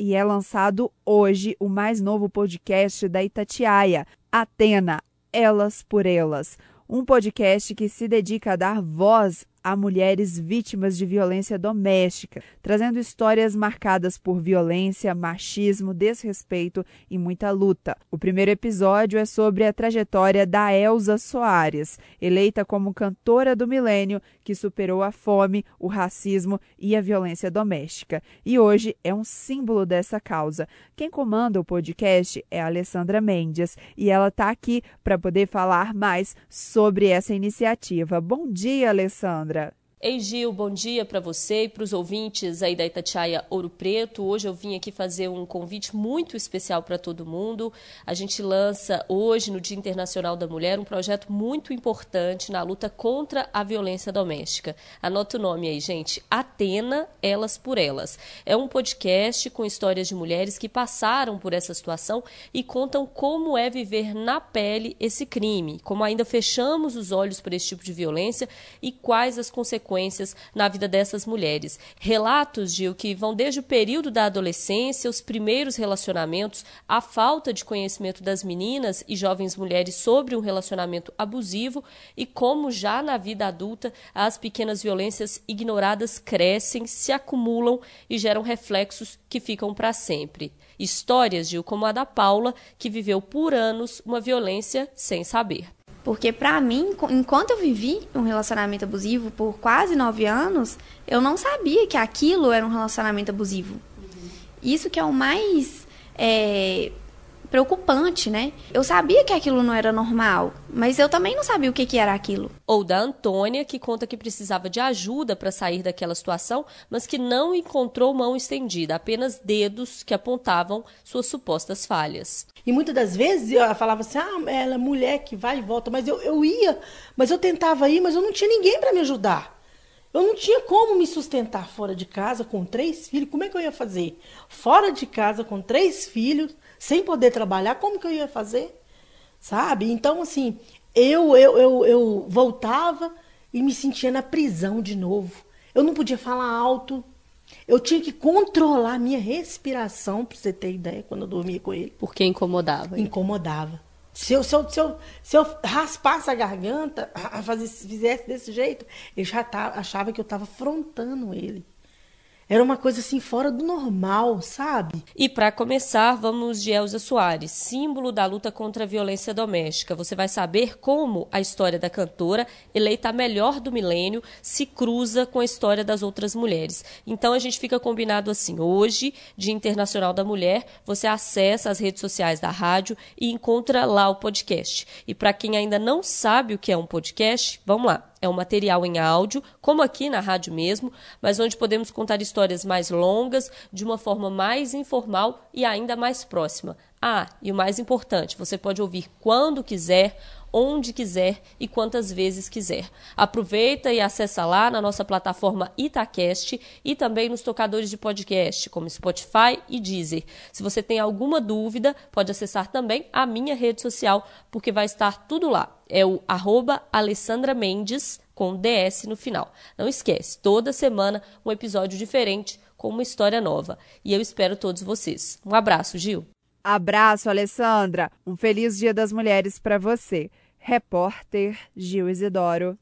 e é lançado hoje o mais novo podcast da Itatiaia, Atena, Elas por Elas, um podcast que se dedica a dar voz a mulheres vítimas de violência doméstica, trazendo histórias marcadas por violência, machismo, desrespeito e muita luta. O primeiro episódio é sobre a trajetória da Elza Soares, eleita como cantora do milênio que superou a fome, o racismo e a violência doméstica. E hoje é um símbolo dessa causa. Quem comanda o podcast é a Alessandra Mendes e ela está aqui para poder falar mais sobre essa iniciativa. Bom dia, Alessandra. Sandra. Ei Gil, bom dia para você e para os ouvintes aí da Itatiaia Ouro Preto. Hoje eu vim aqui fazer um convite muito especial para todo mundo. A gente lança hoje, no Dia Internacional da Mulher, um projeto muito importante na luta contra a violência doméstica. Anota o nome aí, gente. Atena, Elas por Elas. É um podcast com histórias de mulheres que passaram por essa situação e contam como é viver na pele esse crime, como ainda fechamos os olhos para esse tipo de violência e quais as consequências consequências na vida dessas mulheres. Relatos, Gil, que vão desde o período da adolescência, os primeiros relacionamentos, a falta de conhecimento das meninas e jovens mulheres sobre um relacionamento abusivo e como já na vida adulta as pequenas violências ignoradas crescem, se acumulam e geram reflexos que ficam para sempre. Histórias, Gil, como a da Paula, que viveu por anos uma violência sem saber. Porque para mim, enquanto eu vivi um relacionamento abusivo por quase nove anos, eu não sabia que aquilo era um relacionamento abusivo. Isso que é o mais é, preocupante, né? Eu sabia que aquilo não era normal, mas eu também não sabia o que, que era aquilo. Ou da Antônia, que conta que precisava de ajuda para sair daquela situação, mas que não encontrou mão estendida, apenas dedos que apontavam suas supostas falhas. E muitas das vezes eu falava assim: ah, ela é mulher que vai e volta, mas eu, eu ia, mas eu tentava ir, mas eu não tinha ninguém para me ajudar. Eu não tinha como me sustentar fora de casa com três filhos. Como é que eu ia fazer? Fora de casa com três filhos, sem poder trabalhar, como que eu ia fazer? Sabe? Então, assim, eu, eu, eu, eu voltava e me sentia na prisão de novo. Eu não podia falar alto. Eu tinha que controlar a minha respiração, para você ter ideia, quando eu dormia com ele. Porque incomodava. Incomodava. Se eu, se, eu, se, eu, se eu raspasse a garganta, fazer, fizesse desse jeito, ele já tá, achava que eu estava afrontando ele. Era uma coisa assim fora do normal, sabe? E para começar, vamos de Elza Soares, símbolo da luta contra a violência doméstica. Você vai saber como a história da cantora, eleita a melhor do milênio, se cruza com a história das outras mulheres. Então a gente fica combinado assim: hoje, Dia Internacional da Mulher, você acessa as redes sociais da rádio e encontra lá o podcast. E para quem ainda não sabe o que é um podcast, vamos lá é um material em áudio, como aqui na rádio mesmo, mas onde podemos contar histórias mais longas, de uma forma mais informal e ainda mais próxima. Ah, e o mais importante, você pode ouvir quando quiser, onde quiser e quantas vezes quiser. Aproveita e acessa lá na nossa plataforma Itacast e também nos tocadores de podcast, como Spotify e Deezer. Se você tem alguma dúvida, pode acessar também a minha rede social, porque vai estar tudo lá. É o arroba Alessandra Mendes, com DS no final. Não esquece, toda semana um episódio diferente com uma história nova. E eu espero todos vocês. Um abraço, Gil. Abraço, Alessandra. Um feliz Dia das Mulheres para você. Repórter Gil Isidoro.